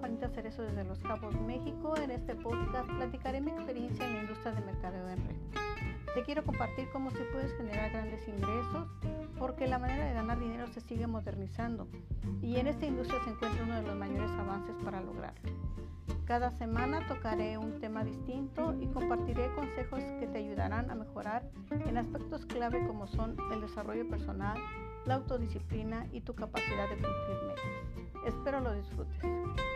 Juanita Cerezo desde Los Cabos, México. En este podcast platicaré mi experiencia en la industria de mercadeo en red. Te quiero compartir cómo se puedes generar grandes ingresos porque la manera de ganar dinero se sigue modernizando y en esta industria se encuentra uno de los mayores avances para lograrlo. Cada semana tocaré un tema distinto y compartiré consejos que te ayudarán a mejorar en aspectos clave como son el desarrollo personal, la autodisciplina y tu capacidad de cumplir metas. Espero lo disfrutes.